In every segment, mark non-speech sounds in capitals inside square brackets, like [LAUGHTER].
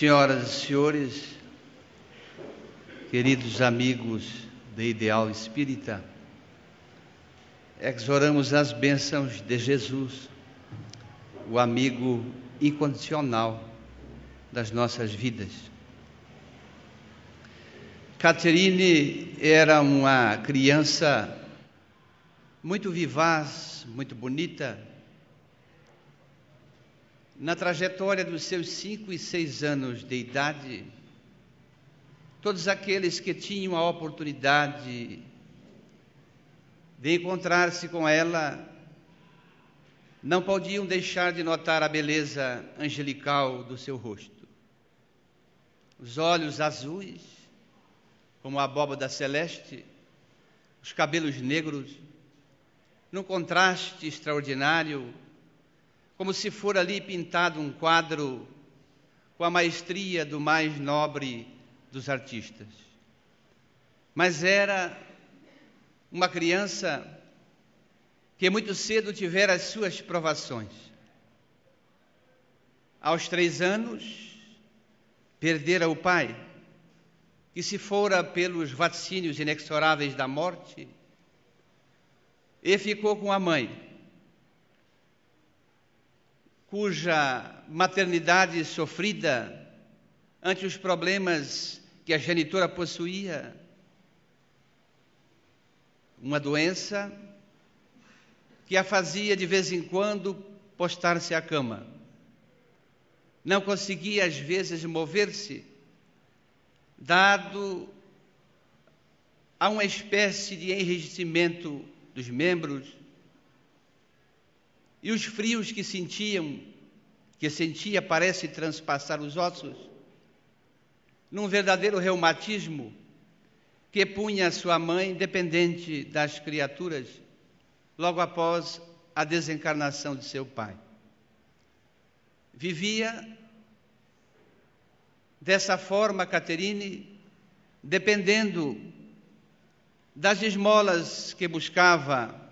Senhoras e senhores, queridos amigos de Ideal Espírita, exoramos as bênçãos de Jesus, o amigo incondicional das nossas vidas. Catherine era uma criança muito vivaz, muito bonita. Na trajetória dos seus cinco e seis anos de idade, todos aqueles que tinham a oportunidade de encontrar-se com ela não podiam deixar de notar a beleza angelical do seu rosto. Os olhos azuis, como a abóbada celeste, os cabelos negros, num contraste extraordinário, como se for ali pintado um quadro com a maestria do mais nobre dos artistas. Mas era uma criança que muito cedo tivera as suas provações. Aos três anos, perdera o pai, que se fora pelos vaticínios inexoráveis da morte, e ficou com a mãe, cuja maternidade sofrida ante os problemas que a genitora possuía, uma doença que a fazia de vez em quando postar-se à cama. Não conseguia às vezes mover-se, dado a uma espécie de enrijecimento dos membros e os frios que sentiam, que sentia parece transpassar os ossos, num verdadeiro reumatismo que punha sua mãe dependente das criaturas logo após a desencarnação de seu pai. Vivia dessa forma, Caterine, dependendo das esmolas que buscava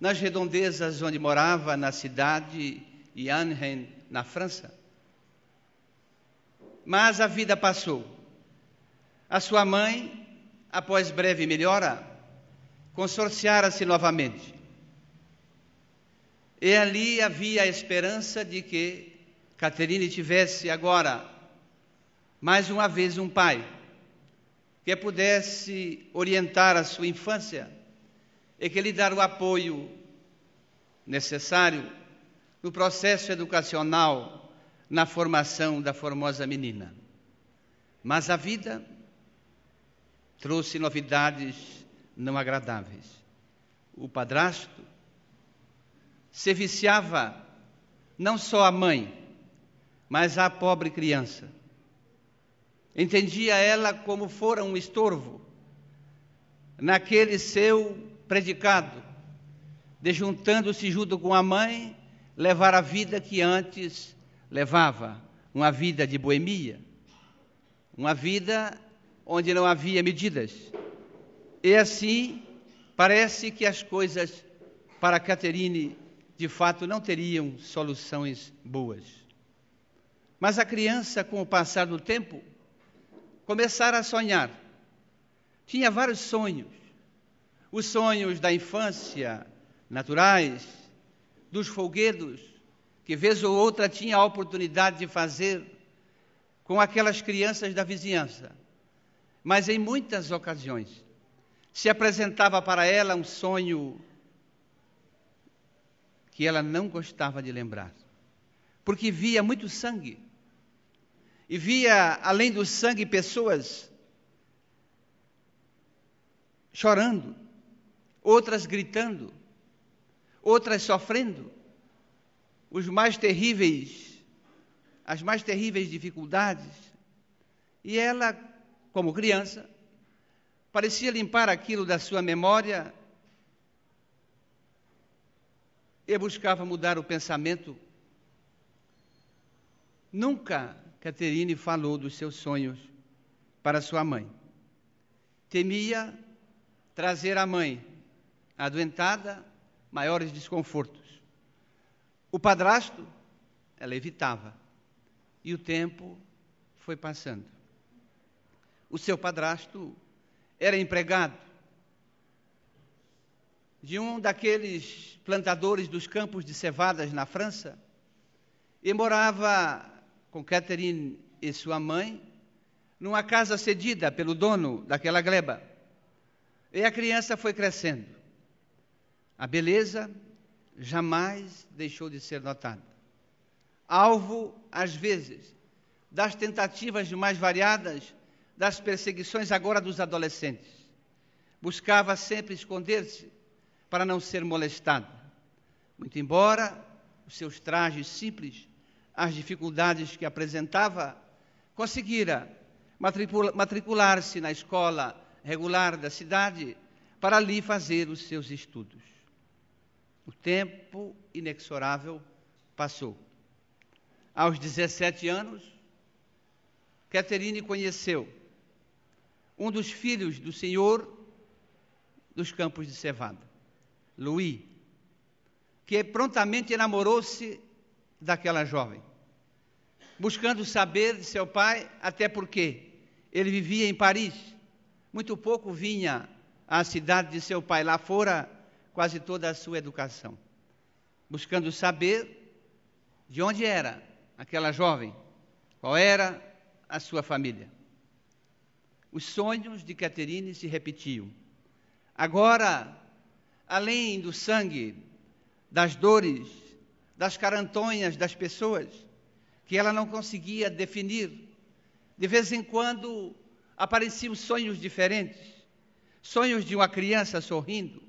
nas redondezas onde morava, na cidade de Arnhem, na França. Mas a vida passou. A sua mãe, após breve melhora, consorciara-se novamente. E ali havia a esperança de que Caterine tivesse agora, mais uma vez, um pai que pudesse orientar a sua infância e que lhe dar o apoio necessário no processo educacional, na formação da formosa menina. Mas a vida trouxe novidades não agradáveis. O padrasto se viciava não só a mãe, mas a pobre criança entendia ela como fora um estorvo naquele seu predicado, de juntando-se junto com a mãe, levar a vida que antes levava, uma vida de boemia, uma vida onde não havia medidas. E assim, parece que as coisas para Caterine de fato não teriam soluções boas. Mas a criança, com o passar do tempo, começar a sonhar. Tinha vários sonhos. Os sonhos da infância, naturais, dos folguedos, que vez ou outra tinha a oportunidade de fazer com aquelas crianças da vizinhança. Mas em muitas ocasiões se apresentava para ela um sonho que ela não gostava de lembrar, porque via muito sangue e via, além do sangue, pessoas chorando, outras gritando, outras sofrendo, os mais terríveis, as mais terríveis dificuldades. E ela, como criança, parecia limpar aquilo da sua memória e buscava mudar o pensamento. Nunca Caterine falou dos seus sonhos para sua mãe. Temia trazer à mãe, adoentada, maiores desconfortos. O padrasto, ela evitava. E o tempo foi passando. O seu padrasto era empregado de um daqueles plantadores dos campos de cevadas na França e morava com Catherine e sua mãe numa casa cedida pelo dono daquela gleba. E a criança foi crescendo. A beleza jamais deixou de ser notada. Alvo, às vezes, das tentativas mais variadas das perseguições agora dos adolescentes. Buscava sempre esconder-se para não ser molestado. Muito embora os seus trajes simples, as dificuldades que apresentava, conseguira matricular-se na escola regular da cidade para ali fazer os seus estudos. O tempo inexorável passou. Aos 17 anos, Catherine conheceu um dos filhos do senhor dos campos de cevada, Louis, que prontamente enamorou-se daquela jovem, buscando saber de seu pai, até porque ele vivia em Paris, muito pouco vinha à cidade de seu pai, lá fora quase toda a sua educação, buscando saber de onde era aquela jovem, qual era a sua família. Os sonhos de Caterine se repetiam. Agora, além do sangue, das dores, das carantonhas das pessoas, que ela não conseguia definir, de vez em quando apareciam sonhos diferentes. Sonhos de uma criança sorrindo,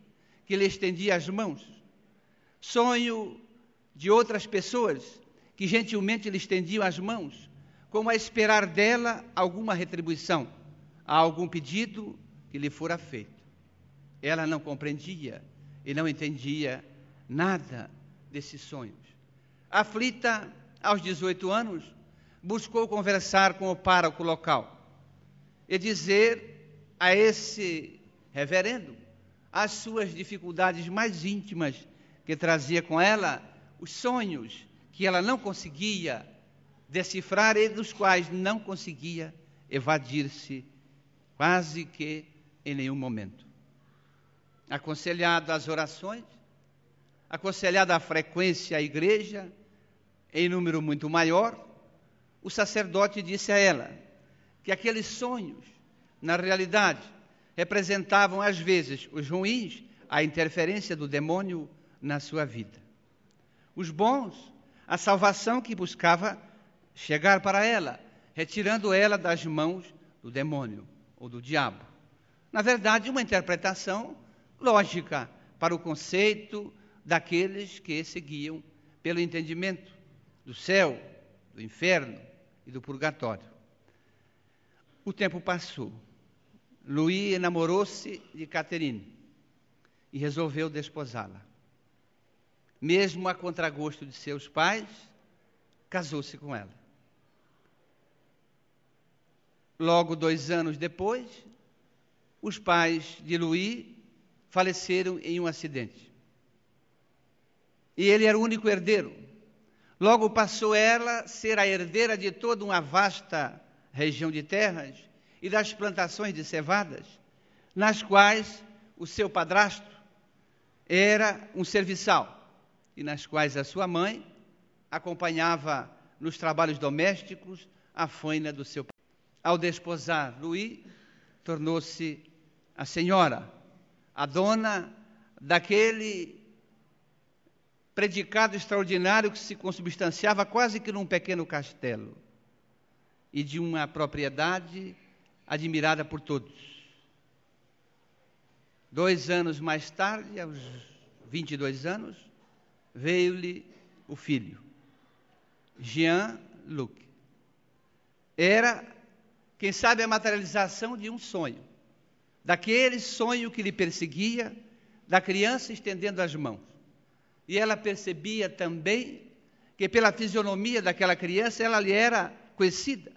que lhe estendia as mãos. Sonho de outras pessoas que gentilmente lhe estendiam as mãos, como a esperar dela alguma retribuição a algum pedido que lhe fora feito. Ela não compreendia e não entendia nada desses sonhos. Aflita, aos 18 anos, buscou conversar com o pároco local e dizer a esse reverendo as suas dificuldades mais íntimas que trazia com ela, os sonhos que ela não conseguia decifrar e dos quais não conseguia evadir-se quase que em nenhum momento. Aconselhado às orações, aconselhado à frequência à igreja, em número muito maior, o sacerdote disse a ela que aqueles sonhos, na realidade, representavam às vezes os ruins, a interferência do demônio na sua vida. Os bons, a salvação que buscava chegar para ela, retirando ela das mãos do demônio ou do diabo. Na verdade, uma interpretação lógica para o conceito daqueles que seguiam pelo entendimento do céu, do inferno e do purgatório. O tempo passou. Louis enamorou-se de Catherine e resolveu desposá-la. Mesmo a contragosto de seus pais, casou-se com ela. Logo dois anos depois, os pais de Louis faleceram em um acidente. E ele era o único herdeiro. Logo passou ela a ser a herdeira de toda uma vasta região de terras e das plantações de cevadas, nas quais o seu padrasto era um serviçal e nas quais a sua mãe acompanhava nos trabalhos domésticos a faina do seu ao desposar Louis, tornou-se a senhora, a dona daquele predicado extraordinário que se consubstanciava quase que num pequeno castelo e de uma propriedade admirada por todos. Dois anos mais tarde, aos 22 anos, veio-lhe o filho, Jean-Luc. Era quem sabe a materialização de um sonho, daquele sonho que lhe perseguia, da criança estendendo as mãos. E ela percebia também que pela fisionomia daquela criança ela lhe era conhecida,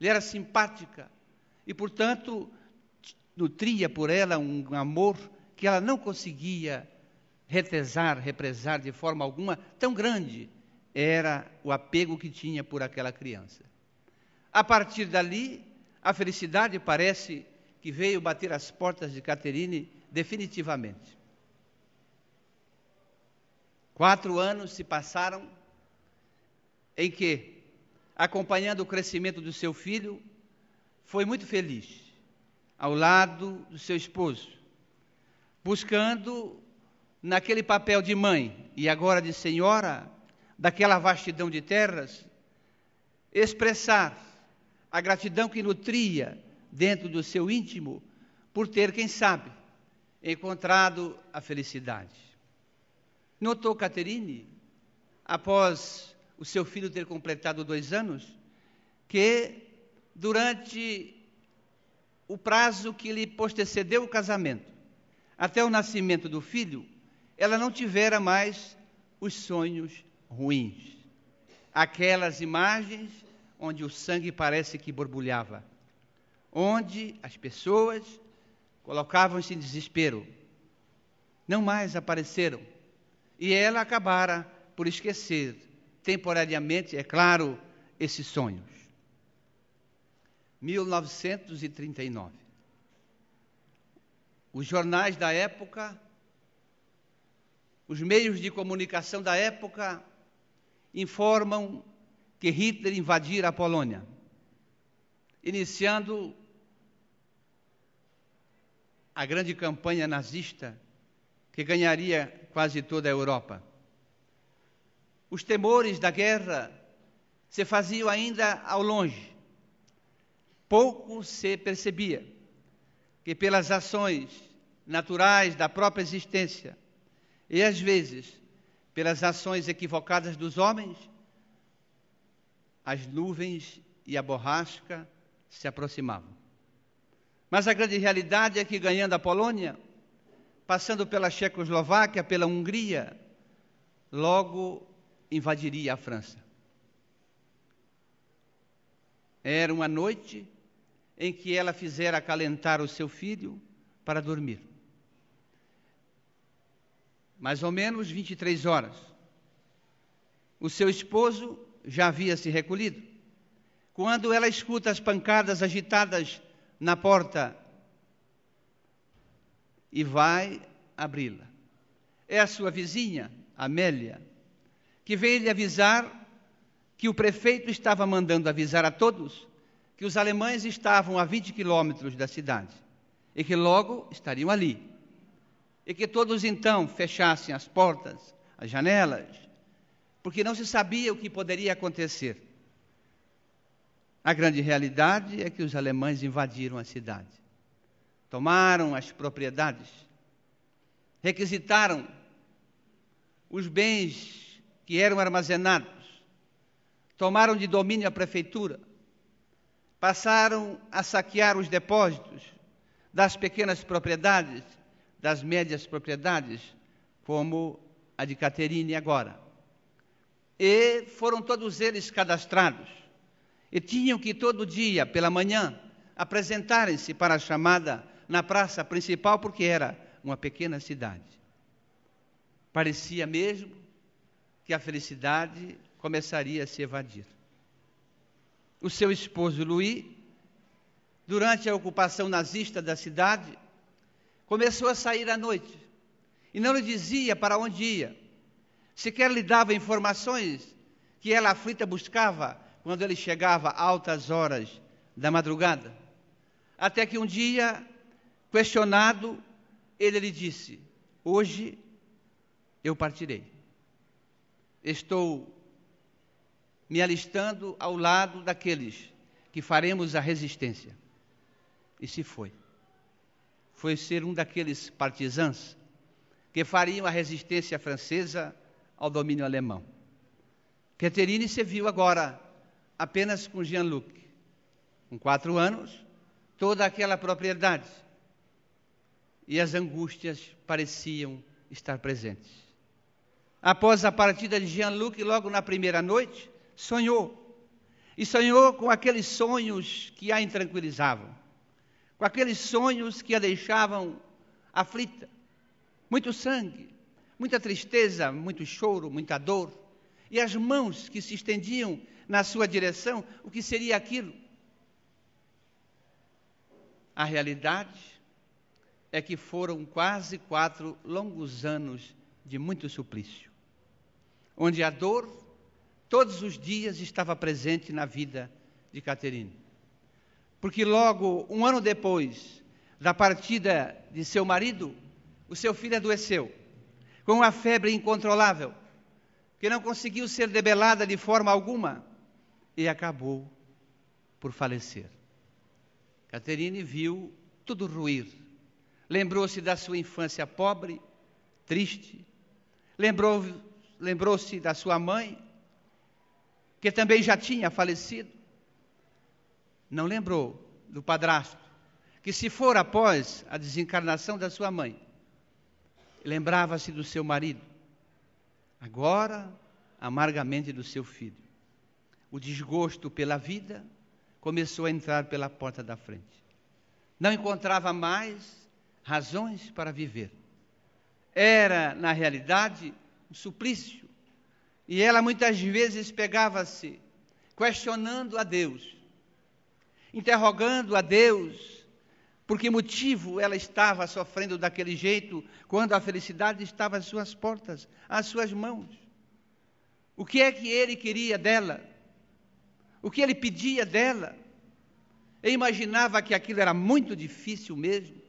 lhe era simpática e, portanto, nutria por ela um amor que ela não conseguia retesar, represar de forma alguma, tão grande era o apego que tinha por aquela criança. A partir dali, a felicidade parece que veio bater as portas de Caterine definitivamente. Quatro anos se passaram em que, acompanhando o crescimento do seu filho, foi muito feliz ao lado do seu esposo, buscando naquele papel de mãe e agora de senhora daquela vastidão de terras, expressar a gratidão que nutria dentro do seu íntimo por ter, quem sabe, encontrado a felicidade. Notou Caterine, após o seu filho ter completado dois anos, que durante o prazo que lhe postecedeu o casamento, até o nascimento do filho, ela não tivera mais os sonhos ruins. Aquelas imagens onde o sangue parece que borbulhava, onde as pessoas colocavam-se em desespero, não mais apareceram. E ela acabara por esquecer, temporariamente, é claro, esses sonhos. 1939. Os jornais da época os meios de comunicação da época informam que Hitler invadira a Polônia, iniciando a grande campanha nazista que ganharia quase toda a Europa. Os temores da guerra se faziam ainda ao longe. Pouco se percebia que, pelas ações naturais da própria existência, e às vezes, pelas ações equivocadas dos homens, as nuvens e a borrasca se aproximavam. Mas a grande realidade é que, ganhando a Polônia, passando pela Checoslováquia, pela Hungria, logo invadiria a França. Era uma noite em que ela fizera acalentar o seu filho para dormir mais ou menos 23 horas. O seu esposo já havia se recolhido. Quando ela escuta as pancadas agitadas na porta e vai abri-la. É a sua vizinha, Amélia, que veio lhe avisar que o prefeito estava mandando avisar a todos que os alemães estavam a 20 quilômetros da cidade e que logo estariam ali e que todos então fechassem as portas, as janelas, porque não se sabia o que poderia acontecer. A grande realidade é que os alemães invadiram a cidade, tomaram as propriedades, requisitaram os bens que eram armazenados, tomaram de domínio a prefeitura, passaram a saquear os depósitos das pequenas propriedades das médias propriedades, como a de Caterine agora. E foram todos eles cadastrados. E tinham que todo dia, pela manhã, apresentarem-se para a chamada na praça principal, porque era uma pequena cidade. Parecia mesmo que a felicidade começaria a se evadir. O seu esposo Louis, durante a ocupação nazista da cidade, começou a sair à noite e não lhe dizia para onde ia. Sequer lhe dava informações que ela aflita buscava quando ele chegava a altas horas da madrugada. Até que um dia, questionado, ele lhe disse: Hoje eu partirei. Estou me alistando ao lado daqueles que faremos a resistência. E se foi foi ser um daqueles partisãs que fariam a resistência francesa ao domínio alemão. Catherine se viu agora apenas com Jean-Luc, com quatro anos, toda aquela propriedade. E as angústias pareciam estar presentes. Após a partida de Jean-Luc, logo na primeira noite, sonhou. E sonhou com aqueles sonhos que a intranquilizavam com aqueles sonhos que a deixavam aflita. Muito sangue, muita tristeza, muito choro, muita dor. E as mãos que se estendiam na sua direção, o que seria aquilo? a realidade é que foram quase quatro longos anos de muito suplício, onde a dor todos os dias estava presente na vida de Caterine. Porque logo um ano depois da partida de seu marido, o seu filho adoeceu, com uma febre incontrolável, que não conseguiu ser debelada de forma alguma e acabou por falecer. Caterine viu tudo ruir. Lembrou-se da sua infância pobre, triste. Lembrou, lembrou-se da sua mãe, que também já tinha falecido. Não lembrou do padrasto, que se for após a desencarnação da sua mãe, lembrava-se do seu marido. Agora, amargamente do seu filho. O desgosto pela vida começou a entrar pela porta da frente. Não encontrava mais razões para viver. Era, na realidade, um suplício. E ela muitas vezes pegava-se questionando a Deus, interrogando a Deus por que motivo ela estava sofrendo daquele jeito quando a felicidade estava às suas portas, às suas mãos. O que é que ele queria dela? O que ele pedia dela? Eu imaginava que aquilo era muito difícil mesmo.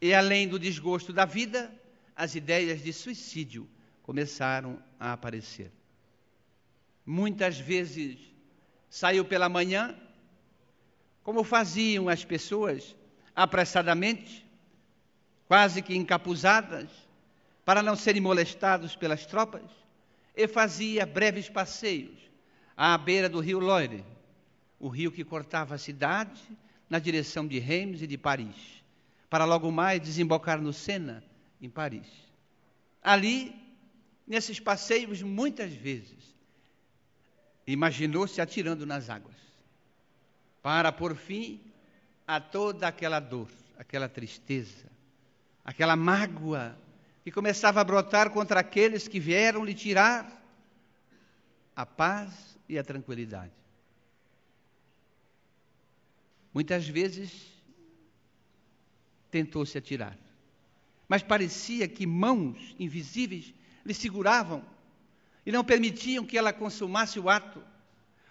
E além do desgosto da vida, as ideias de suicídio começaram a aparecer. Muitas vezes saiu pela manhã, como faziam as pessoas, apressadamente, quase que encapuzadas, para não serem molestados pelas tropas, e fazia breves passeios à beira do rio Loire, o rio que cortava a cidade na direção de Reims e de Paris para logo mais desembocar no Sena, em Paris. Ali, nesses passeios, muitas vezes, imaginou-se atirando nas águas, para por fim a toda aquela dor, aquela tristeza, aquela mágoa que começava a brotar contra aqueles que vieram lhe tirar a paz e a tranquilidade. Muitas vezes tentou se atirar. Mas parecia que mãos invisíveis lhe seguravam e não permitiam que ela consumasse o ato.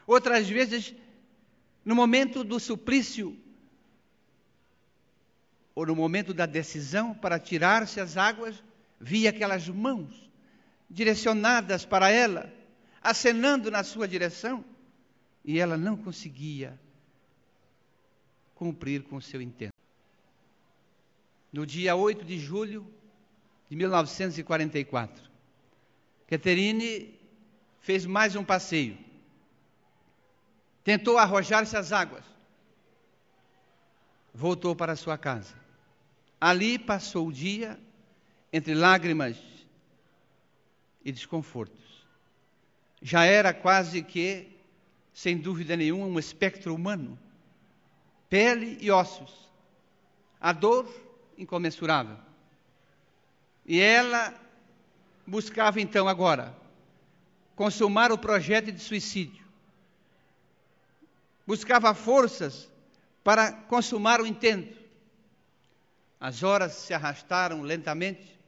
Outras vezes, no momento do suplício, ou no momento da decisão para tirar-se as águas, via aquelas mãos direcionadas para ela, acenando na sua direção, e ela não conseguia cumprir com o seu intento no dia 8 de julho de 1944. Catherine fez mais um passeio. Tentou arrojar-se às águas. Voltou para sua casa. Ali passou o dia entre lágrimas e desconfortos. Já era quase que, sem dúvida nenhuma, um espectro humano. Pele e ossos. A dor incomensurável. E ela buscava então agora consumar o projeto de suicídio. Buscava forças para consumar o intento. As horas se arrastaram lentamente,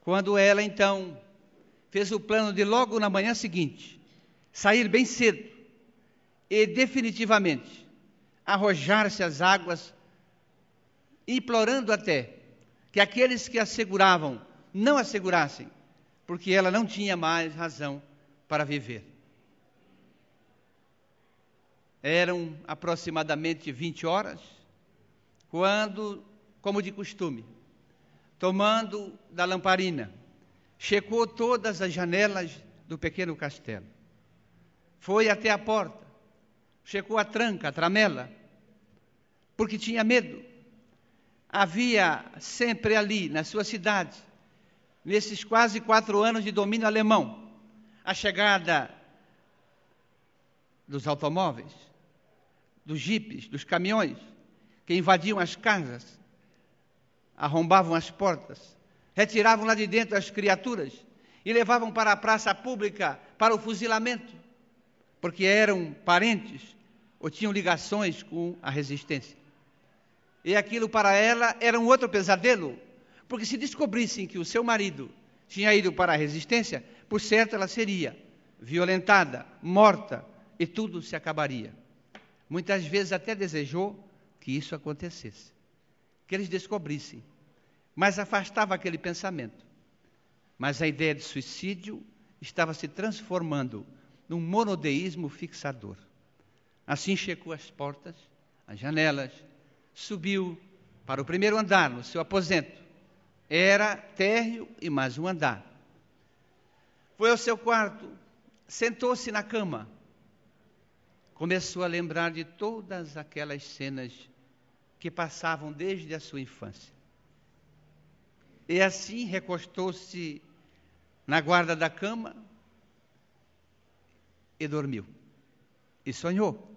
quando ela então fez o plano de logo na manhã seguinte sair bem cedo e definitivamente arrojar-se às águas implorando até que aqueles que asseguravam não assegurassem, porque ela não tinha mais razão para viver. Eram aproximadamente 20 horas, quando, como de costume, tomando da lamparina, checou todas as janelas do pequeno castelo. Foi até a porta, checou a tranca, a tramela, porque tinha medo havia sempre ali, na sua cidade, nesses quase quatro anos de domínio alemão, a chegada dos automóveis, dos jipes, dos caminhões, que invadiam as casas, arrombavam as portas, retiravam lá de dentro as criaturas e levavam para a praça pública para o fuzilamento, porque eram parentes ou tinham ligações com a resistência. E aquilo para ela era um outro pesadelo, porque se descobrissem que o seu marido tinha ido para a resistência, por certo ela seria violentada, morta e tudo se acabaria. Muitas vezes até desejou que isso acontecesse, que eles descobrissem, mas afastava aquele pensamento. Mas a ideia de suicídio estava se transformando num monodeísmo fixador. Assim checou as portas, as janelas, subiu para o primeiro andar, no seu aposento. Era térreo e mais um andar. Foi ao seu quarto, sentou-se na cama. Começou a lembrar de todas aquelas cenas que passavam desde a sua infância. E assim recostou-se na guarda da cama e dormiu. E sonhou.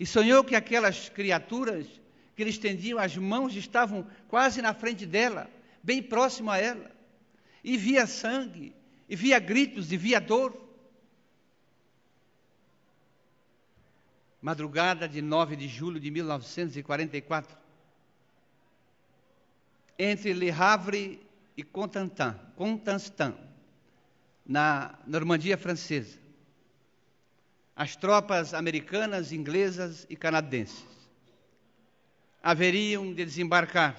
E sonhou que aquelas criaturas que lhe estendiam as mãos estavam quase na frente dela, bem próximo a ela. E via sangue, e via gritos, e via dor. Madrugada de 9 de julho de 1944, entre Le Havre e Constantin na Normandia francesa as tropas americanas, inglesas e canadenses haveriam de desembarcar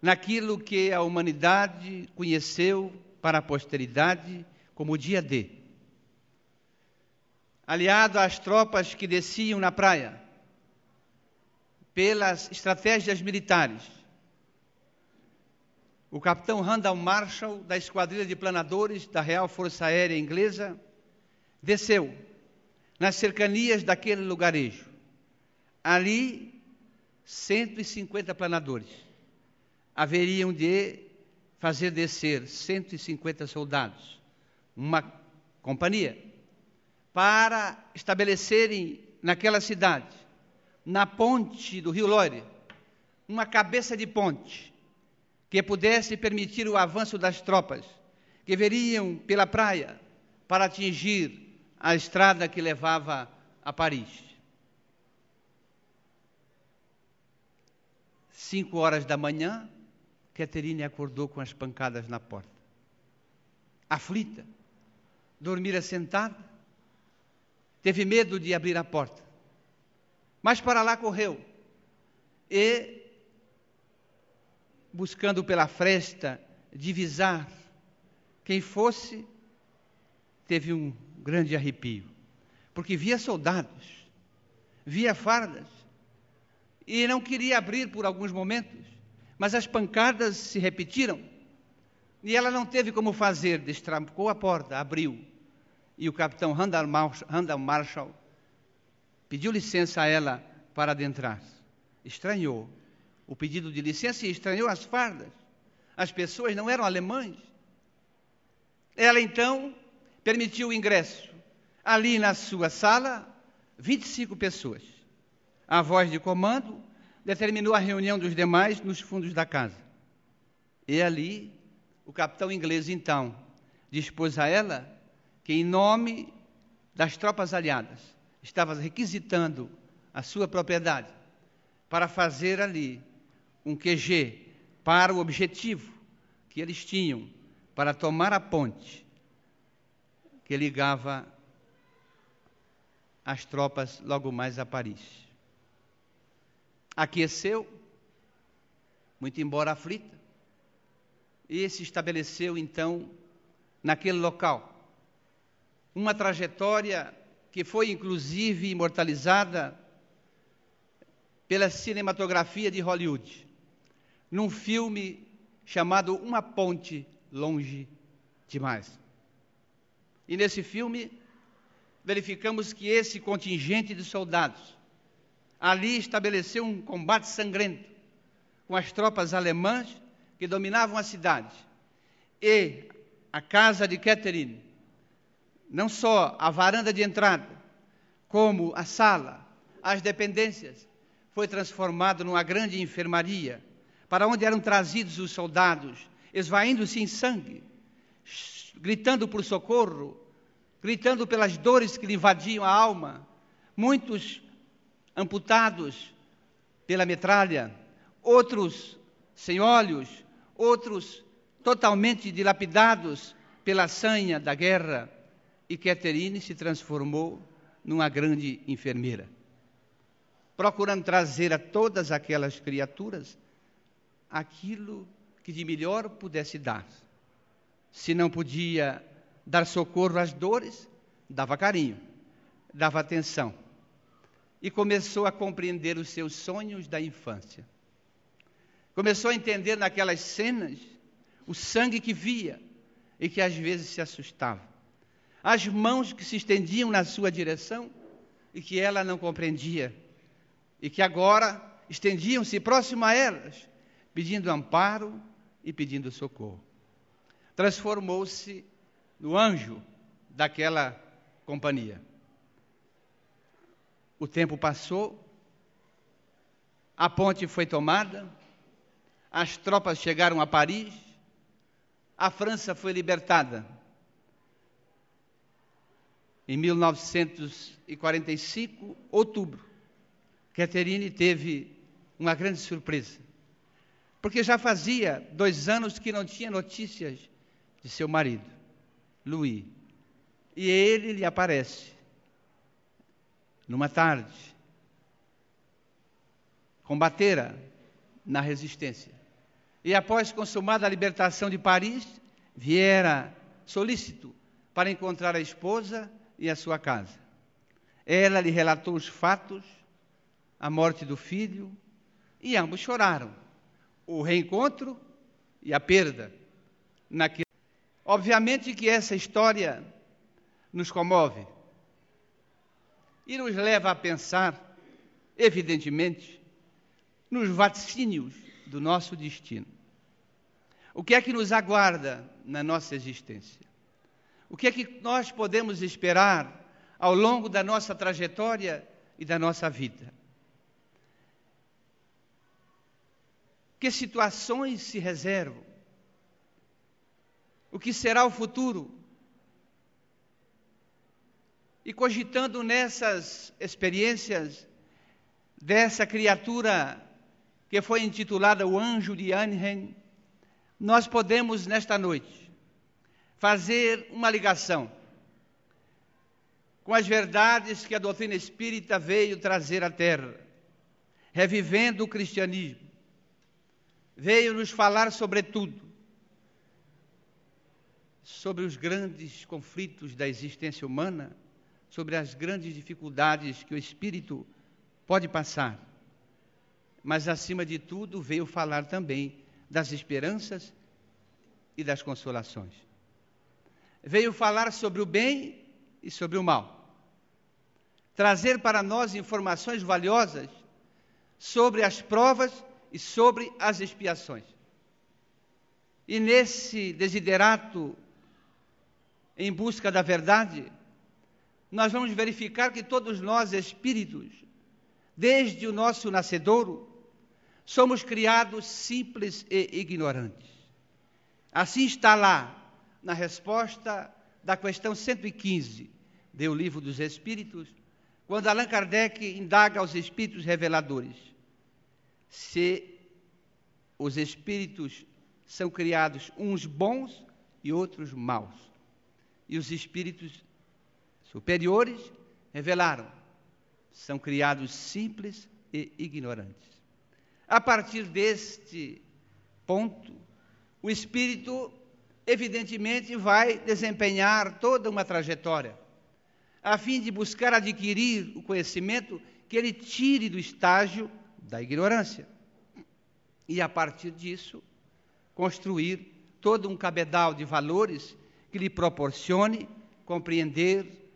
naquilo que a humanidade conheceu para a posteridade como o dia D. Aliado às tropas que desciam na praia, pelas estratégias militares, o capitão Randall Marshall, da Esquadrilha de Planadores da Real Força Aérea Inglesa, desceu nas cercanias daquele lugarejo. Ali, 150 planadores haveriam de fazer descer 150 soldados, uma companhia, para estabelecerem naquela cidade, na ponte do Rio Loire, uma cabeça de ponte que pudesse permitir o avanço das tropas que veriam pela praia para atingir a estrada que levava a Paris. Cinco horas da manhã, Catherine acordou com as pancadas na porta. Aflita, dormira sentada, teve medo de abrir a porta, mas para lá correu. E, buscando pela fresta divisar quem fosse, teve um grande arrepio, porque via soldados, via fardas, e não queria abrir por alguns momentos, mas as pancadas se repetiram, e ela não teve como fazer, destrancou a porta, abriu, e o capitão Randall Marshall, pediu licença a ela para adentrar. Estranhou o pedido de licença e estranhou as fardas. As pessoas não eram alemães. Ela então permitiu o ingresso. Ali na sua sala, 25 pessoas. A voz de comando determinou a reunião dos demais nos fundos da casa. E ali, o capitão inglês, então, dispôs a ela que, em nome das tropas aliadas, estava requisitando a sua propriedade para fazer ali um QG para o objetivo que eles tinham para tomar a ponte que ligava as tropas logo mais a Paris. Aqueceu, muito embora aflita, e se estabeleceu então naquele local. Uma trajetória que foi inclusive imortalizada pela cinematografia de Hollywood, num filme chamado Uma Ponte Longe Demais. E nesse filme, verificamos que esse contingente de soldados ali estabeleceu um combate sangrento com as tropas alemãs que dominavam a cidade. E a casa de Catherine, não só a varanda de entrada, como a sala, as dependências, foi transformado numa grande enfermaria, para onde eram trazidos os soldados, esvaindo-se em sangue, gritando por socorro, gritando pelas dores que lhe invadiam a alma. Muitos amputados, pela metralha, outros sem olhos, outros totalmente dilapidados pela sanha da guerra, e Catherine se transformou numa grande enfermeira, procurando trazer a todas aquelas criaturas aquilo que de melhor pudesse dar. Se não podia dar socorro às dores, dava carinho, dava atenção. E começou a compreender os seus sonhos da infância. Começou a entender naquelas cenas o sangue que via e que às vezes se assustava. As mãos que se estendiam na sua direção e que ela não compreendia. E que agora estendiam-se próximo a elas, pedindo amparo e pedindo socorro. Transformou-se no anjo daquela companhia. O tempo passou, a ponte foi tomada, as tropas chegaram a Paris, a França foi libertada. Em 1945, outubro, Catherine teve uma grande surpresa, porque já fazia dois anos que não tinha notícias de seu marido. Louis. E ele lhe aparece numa tarde. Combatera na resistência. E após consumada a libertação de Paris, viera solícito para encontrar a esposa e a sua casa. Ela lhe relatou os fatos, a morte do filho, e ambos choraram. O reencontro e a perda naquele Obviamente que essa história nos comove e nos leva a pensar, evidentemente, nos vaticínios do nosso destino. O que é que nos aguarda na nossa existência? O que é que nós podemos esperar ao longo da nossa trajetória e da nossa vida? Que situações se reservam? o que será o futuro. E cogitando nessas experiências dessa criatura que foi intitulada o Anjo de Anhen, nós podemos nesta noite fazer uma ligação com as verdades que a doutrina espírita veio trazer à Terra, revivendo o cristianismo. Veio nos falar, sobretudo, sobre os grandes conflitos da existência humana, sobre as grandes dificuldades que o espírito pode passar. Mas, acima de tudo, veio falar também das esperanças e das consolações. Veio falar sobre o bem e sobre o mal. Trazer para nós informações valiosas sobre as provas e sobre as expiações. E nesse desiderato em busca da verdade, nós vamos verificar que todos nós, espíritos, desde o nosso nascedouro, somos criados simples e ignorantes. Assim está lá, na resposta da questão 115 do Livro dos Espíritos, quando Allan Kardec indaga aos espíritos reveladores se os espíritos são criados uns bons e outros maus e os espíritos superiores revelaram: são criados simples e ignorantes. A partir deste ponto, o espírito, evidentemente, vai desempenhar toda uma trajetória, a fim de buscar adquirir o conhecimento que ele tire do estágio da ignorância. E a partir disso, construir todo um cabedal de valores que lhe proporcione compreender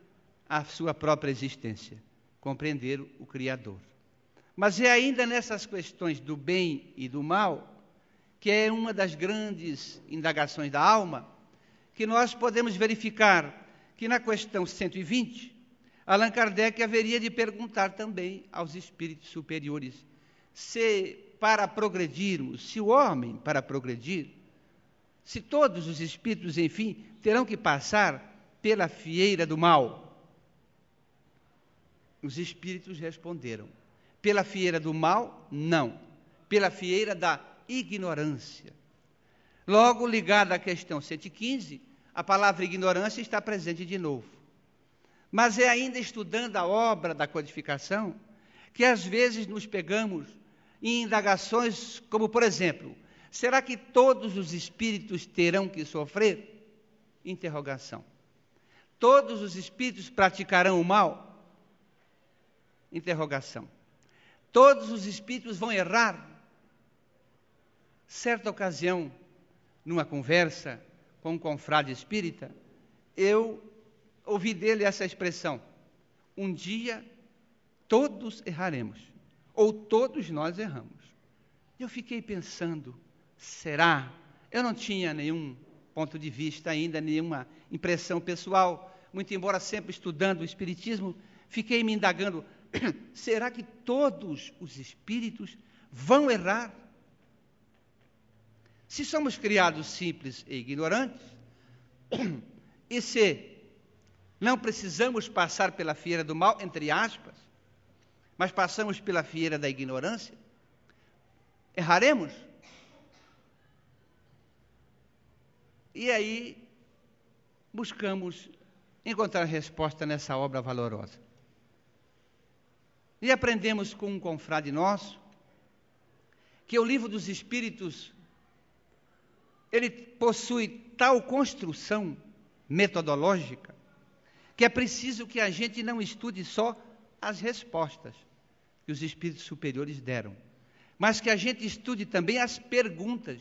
a sua própria existência, compreender o Criador. Mas é ainda nessas questões do bem e do mal que é uma das grandes indagações da alma que nós podemos verificar que na questão 120, Allan Kardec haveria de perguntar também aos espíritos superiores se para progredirmos, se o homem para progredir, se todos os espíritos, enfim, terão que passar pela fieira do mal. Os espíritos responderam: Pela fieira do mal? Não. Pela fieira da ignorância. Logo, ligada à questão 115, a palavra ignorância está presente de novo. Mas é ainda estudando a obra da codificação que às vezes nos pegamos em indagações como, por exemplo, será que todos os espíritos terão que sofrer? Interrogação. Todos os espíritos praticarão o mal? Interrogação. Todos os espíritos vão errar? Certa ocasião, numa conversa com um confrade espírita, eu ouvi dele essa expressão: um dia todos erraremos, ou todos nós erramos. Eu fiquei pensando, será? Eu não tinha nenhum ponto de vista ainda, nenhuma impressão pessoal, muito embora sempre estudando o Espiritismo, fiquei me indagando: [COUGHS] será que todos os espíritos vão errar? Se somos criados simples e ignorantes, [COUGHS] e se não precisamos passar pela fieira do mal, entre aspas, mas passamos pela fieira da ignorância, erraremos? E aí buscamos encontrar resposta nessa obra valorosa. E aprendemos com um confrade nosso que o livro dos Espíritos ele possui tal construção metodológica que é preciso que a gente não estude só as respostas que os espíritos superiores deram, mas que a gente estude também as perguntas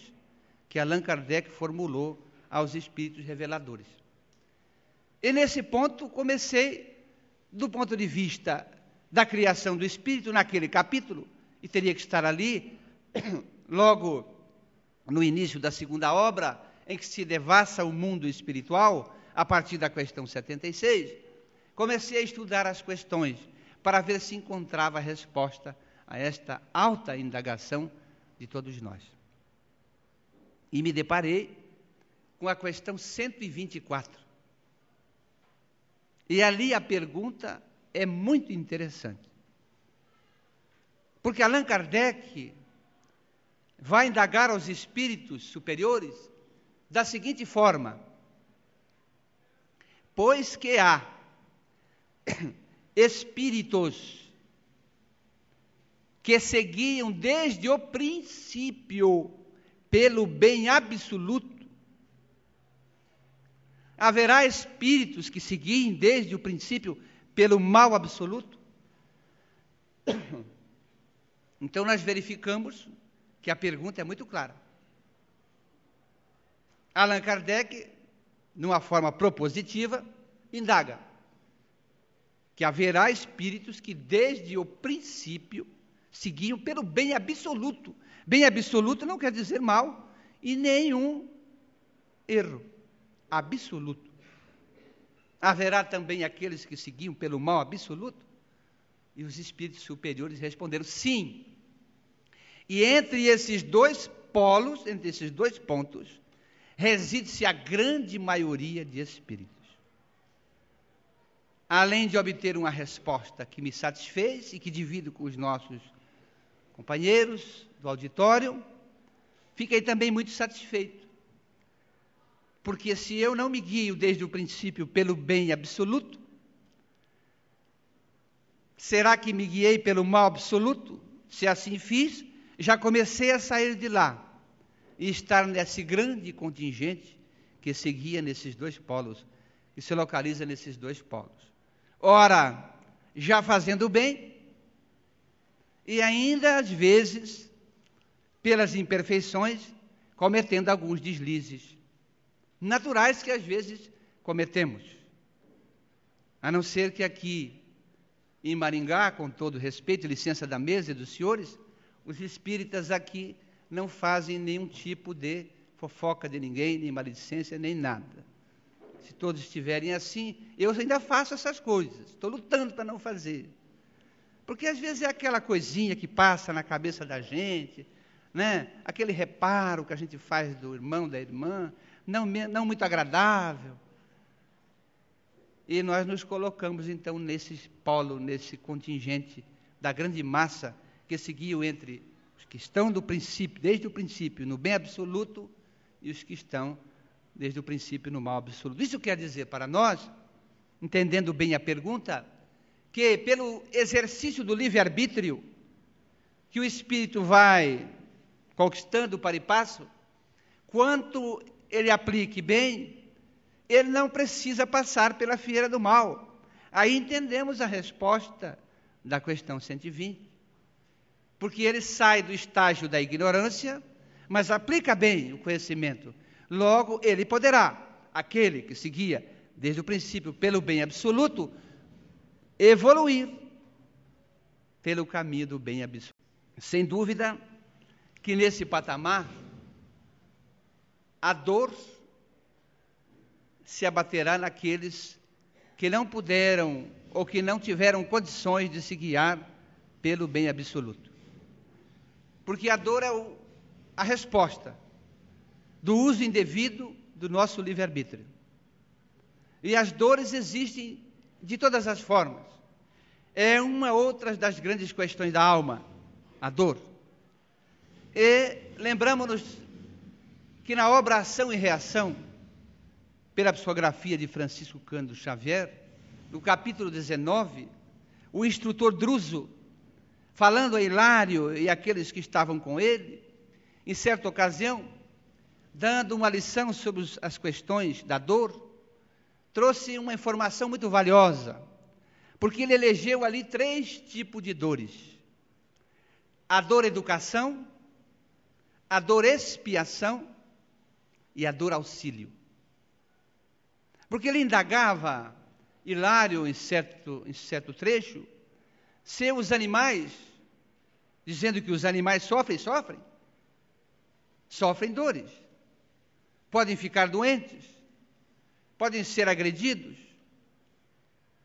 que Allan Kardec formulou aos espíritos reveladores. E nesse ponto comecei do ponto de vista da criação do espírito naquele capítulo, e teria que estar ali [COUGHS] logo no início da segunda obra, em que se devassa o mundo espiritual, a partir da questão 76, comecei a estudar as questões para ver se encontrava a resposta a esta alta indagação de todos nós. E me deparei com a questão 124. E ali a pergunta é muito interessante. Porque Allan Kardec vai indagar aos espíritos superiores da seguinte forma: Pois que há [COUGHS] espíritos que seguiam desde o princípio pelo bem absoluto, haverá espíritos que seguiem desde o princípio pelo mal absoluto? Então nós verificamos que a pergunta é muito clara. Allan Kardec, numa forma propositiva, indaga que haverá espíritos que desde o princípio seguiam pelo bem absoluto. Bem absoluto não quer dizer mal e nenhum erro. Absoluto. Haverá também aqueles que seguiam pelo mal absoluto? E os espíritos superiores responderam: sim, e entre esses dois polos, entre esses dois pontos, reside-se a grande maioria de espíritos. Além de obter uma resposta que me satisfez e que divido com os nossos companheiros do auditório, fiquei também muito satisfeito. Porque se eu não me guio desde o princípio pelo bem absoluto, será que me guiei pelo mal absoluto? Se assim fiz, já comecei a sair de lá e estar nesse grande contingente que seguia nesses dois polos, que se localiza nesses dois polos. Ora, já fazendo bem, e ainda às vezes, pelas imperfeições, cometendo alguns deslizes naturais que às vezes cometemos. A não ser que aqui em Maringá, com todo respeito, licença da mesa e dos senhores, os espíritas aqui não fazem nenhum tipo de fofoca de ninguém, nem maledicência, nem nada. Se todos estiverem assim, eu ainda faço essas coisas. Estou lutando para não fazer. Porque às vezes é aquela coisinha que passa na cabeça da gente, né? aquele reparo que a gente faz do irmão, da irmã, não, não muito agradável. E nós nos colocamos então nesse polo, nesse contingente da grande massa que seguiu entre os que estão do princípio, desde o princípio, no bem absoluto, e os que estão desde o princípio no mal absoluto. Isso quer dizer para nós, entendendo bem a pergunta, que pelo exercício do livre-arbítrio, que o espírito vai conquistando para e passo, quanto ele aplique bem, ele não precisa passar pela fieira do mal. Aí entendemos a resposta da questão 120. Porque ele sai do estágio da ignorância, mas aplica bem o conhecimento. Logo, ele poderá, aquele que seguia desde o princípio pelo bem absoluto, evoluir pelo caminho do bem absoluto. Sem dúvida que nesse patamar, a dor se abaterá naqueles que não puderam ou que não tiveram condições de se guiar pelo bem absoluto. Porque a dor é o, a resposta do uso indevido do nosso livre-arbítrio. E as dores existem de todas as formas. É uma outra das grandes questões da alma, a dor. E lembramos-nos que na obra Ação e Reação, pela psicografia de Francisco Cândido Xavier, no capítulo 19, o instrutor Druso, falando a Hilário e aqueles que estavam com ele, em certa ocasião, dando uma lição sobre as questões da dor, trouxe uma informação muito valiosa, porque ele elegeu ali três tipos de dores: a dor educação, a dor expiação e a dor auxílio. Porque ele indagava, Hilário, em certo, em certo trecho, se os animais, dizendo que os animais sofrem, sofrem, sofrem dores, podem ficar doentes, podem ser agredidos,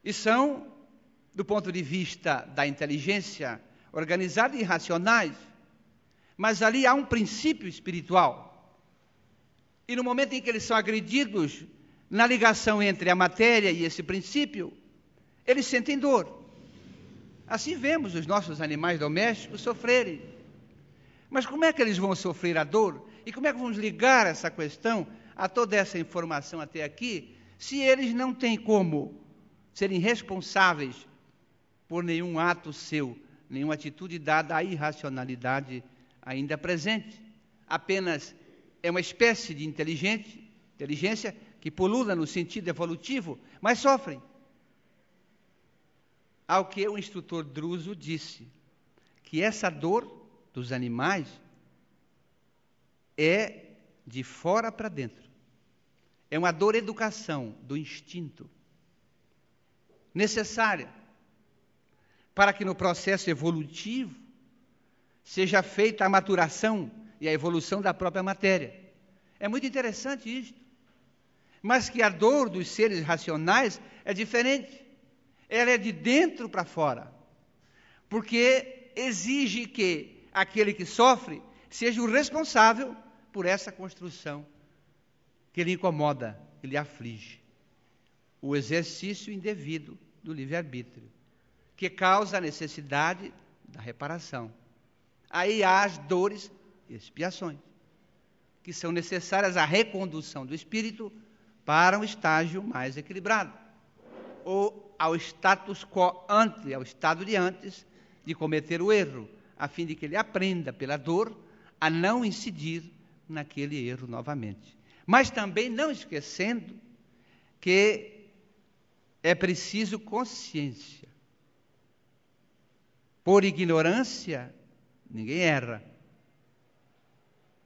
e são, do ponto de vista da inteligência organizada e racionais, mas ali há um princípio espiritual. E no momento em que eles são agredidos, na ligação entre a matéria e esse princípio, eles sentem dor. Assim vemos os nossos animais domésticos sofrerem. Mas como é que eles vão sofrer a dor? E como é que vamos ligar essa questão a toda essa informação até aqui, se eles não têm como serem responsáveis por nenhum ato seu, nenhuma atitude dada à irracionalidade ainda presente? Apenas é uma espécie de inteligência que pulula no sentido evolutivo, mas sofrem. Ao que o instrutor Druso disse que essa dor dos animais é de fora para dentro. É uma dor educação do instinto necessária para que no processo evolutivo seja feita a maturação e a evolução da própria matéria. É muito interessante isto mas que a dor dos seres racionais é diferente. Ela é de dentro para fora. Porque exige que aquele que sofre seja o responsável por essa construção que lhe incomoda, que lhe aflige. O exercício indevido do livre-arbítrio, que causa a necessidade da reparação. Aí há as dores expiações, que são necessárias à recondução do espírito para um estágio mais equilibrado, ou ao status quo ante, ao estado de antes de cometer o erro, a fim de que ele aprenda pela dor a não incidir naquele erro novamente. Mas também não esquecendo que é preciso consciência. Por ignorância, ninguém erra.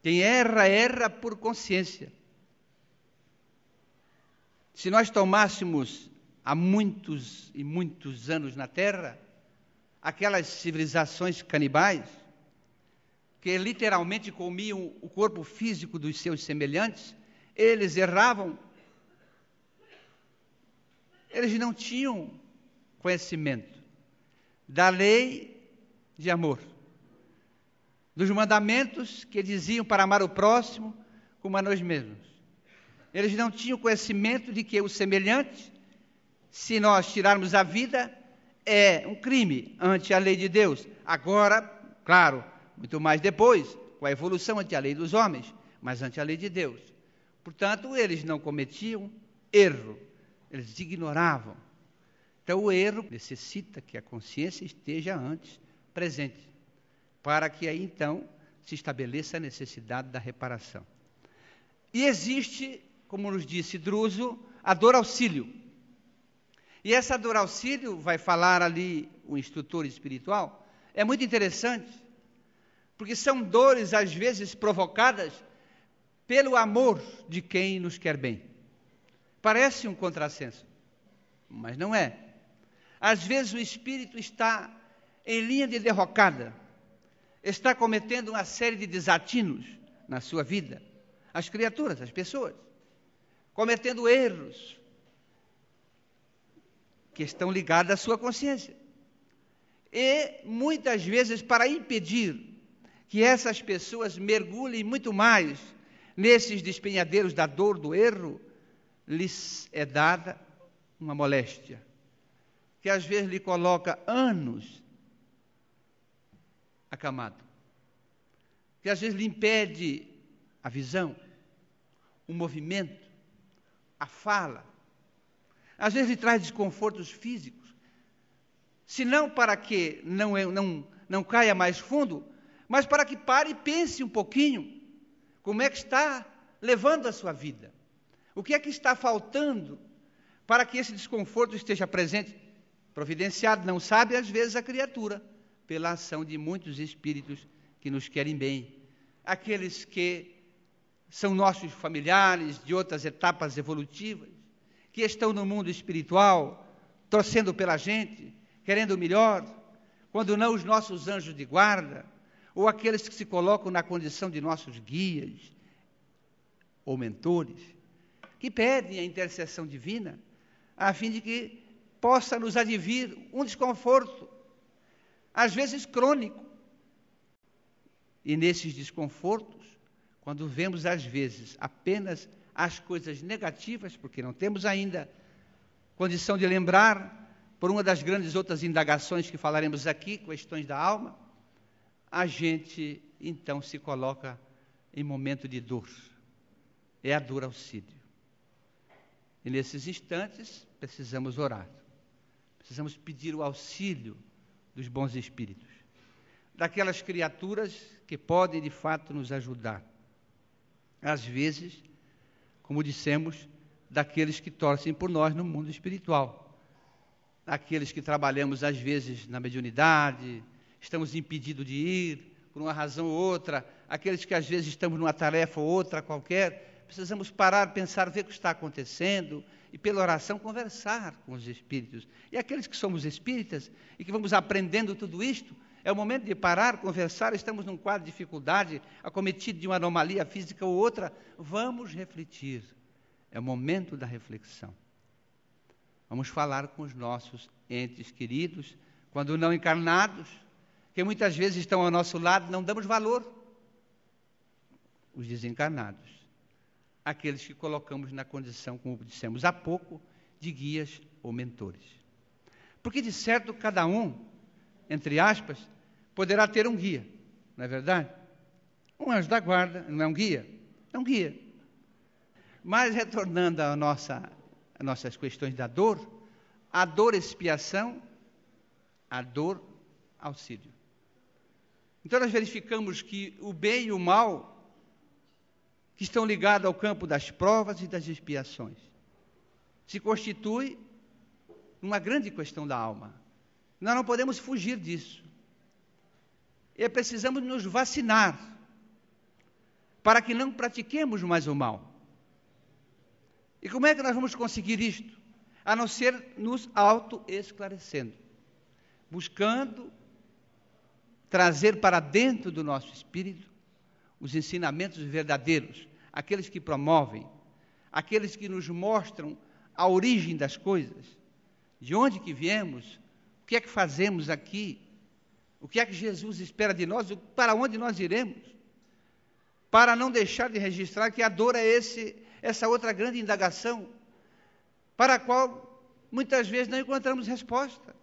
Quem erra, erra por consciência. Se nós tomássemos há muitos e muitos anos na Terra, aquelas civilizações canibais, que literalmente comiam o corpo físico dos seus semelhantes, eles erravam. Eles não tinham conhecimento da lei de amor, dos mandamentos que diziam para amar o próximo como a nós mesmos. Eles não tinham conhecimento de que o semelhante, se nós tirarmos a vida, é um crime ante a lei de Deus. Agora, claro, muito mais depois, com a evolução ante a lei dos homens, mas ante a lei de Deus. Portanto, eles não cometiam erro, eles ignoravam. Então, o erro necessita que a consciência esteja antes presente, para que aí então se estabeleça a necessidade da reparação. E existe, como nos disse Druso, a dor auxílio. E essa dor auxílio, vai falar ali o instrutor espiritual, é muito interessante, porque são dores às vezes provocadas pelo amor de quem nos quer bem. Parece um contrassenso, mas não é. Às vezes o espírito está em linha de derrocada, está cometendo uma série de desatinos na sua vida, as criaturas, as pessoas, cometendo erros que estão ligados à sua consciência. E muitas vezes, para impedir que essas pessoas mergulhem muito mais nesses despenhadeiros da dor, do erro, lhes é dada uma moléstia, que às vezes lhe coloca anos acamado, que às vezes lhe impede a visão, o movimento, a fala, às vezes lhe traz desconfortos físicos, se não para que não, não, não caia mais fundo, mas para que pare e pense um pouquinho como é que está levando a sua vida. O que é que está faltando para que esse desconforto esteja presente? Providenciado, não sabe às vezes a criatura, pela ação de muitos espíritos que nos querem bem. Aqueles que são nossos familiares de outras etapas evolutivas, que estão no mundo espiritual, torcendo pela gente, querendo o melhor, quando não os nossos anjos de guarda, ou aqueles que se colocam na condição de nossos guias ou mentores, que pedem a intercessão divina, a fim de que possa nos advir um desconforto, às vezes crônico. E nesses desconfortos, quando vemos às vezes apenas as coisas negativas, porque não temos ainda condição de lembrar, por uma das grandes outras indagações que falaremos aqui, questões da alma, a gente então se coloca em momento de dor. É a dor auxílio. E nesses instantes precisamos orar. Precisamos pedir o auxílio dos bons espíritos, daquelas criaturas que podem de fato nos ajudar. Às vezes, como dissemos, daqueles que torcem por nós no mundo espiritual. Aqueles que trabalhamos às vezes na mediunidade, estamos impedidos de ir por uma razão ou outra, aqueles que às vezes estamos numa tarefa ou outra qualquer, precisamos parar, pensar, ver o que está acontecendo e pela oração conversar com os espíritos. E aqueles que somos espíritas e que vamos aprendendo tudo isto, é o momento de parar, conversar, estamos num quadro de dificuldade, acometido de uma anomalia física ou outra, vamos refletir. É o momento da reflexão. Vamos falar com os nossos entes queridos, quando não encarnados, que muitas vezes estão ao nosso lado, não damos valor. Os desencarnados, aqueles que colocamos na condição, como dissemos há pouco, de guias ou mentores. Porque de certo cada um, entre aspas, poderá ter um guia, não é verdade? Um anjo da guarda não é um guia? É um guia. Mas retornando à nossa, às nossas questões da dor, a dor expiação, a dor auxílio. Então nós verificamos que o bem e o mal que estão ligados ao campo das provas e das expiações se constitui uma grande questão da alma. Nós não podemos fugir disso. E precisamos nos vacinar para que não pratiquemos mais o mal. E como é que nós vamos conseguir isto? A não ser nos auto-esclarecendo, buscando trazer para dentro do nosso espírito os ensinamentos verdadeiros, aqueles que promovem, aqueles que nos mostram a origem das coisas, de onde que viemos, o que é que fazemos aqui, o que é que Jesus espera de nós, para onde nós iremos, para não deixar de registrar que a dor é esse, essa outra grande indagação, para a qual muitas vezes não encontramos resposta.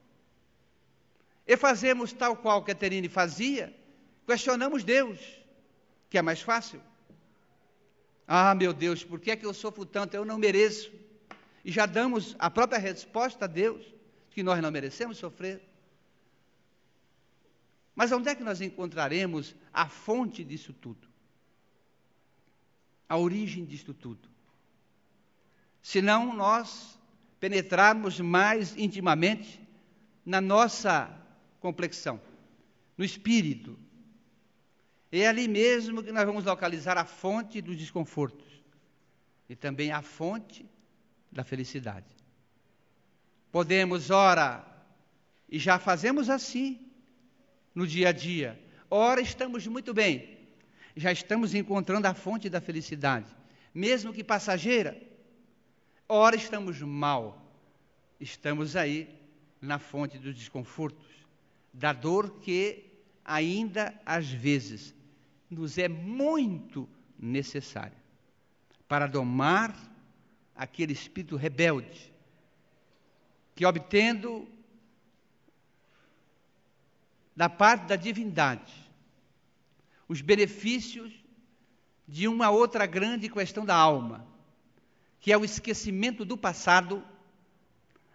e fazemos tal qual Caterine fazia, questionamos Deus, que é mais fácil. Ah, meu Deus, por que é que eu sofro tanto? Eu não mereço. E já damos a própria resposta a Deus, que nós não merecemos sofrer. Mas onde é que nós encontraremos a fonte disso tudo? A origem disso tudo? Se não nós penetrarmos mais intimamente na nossa complexão, no espírito. É ali mesmo que nós vamos localizar a fonte dos desconfortos e também a fonte da felicidade. Podemos, ora, e já fazemos assim no dia a dia, ora estamos muito bem, já estamos encontrando a fonte da felicidade, mesmo que passageira, ora estamos mal, estamos aí na fonte dos desconfortos, da dor que ainda às vezes nos é muito necessária para domar aquele espírito rebelde que, obtendo da parte da divindade os benefícios de uma outra grande questão da alma, que é o esquecimento do passado,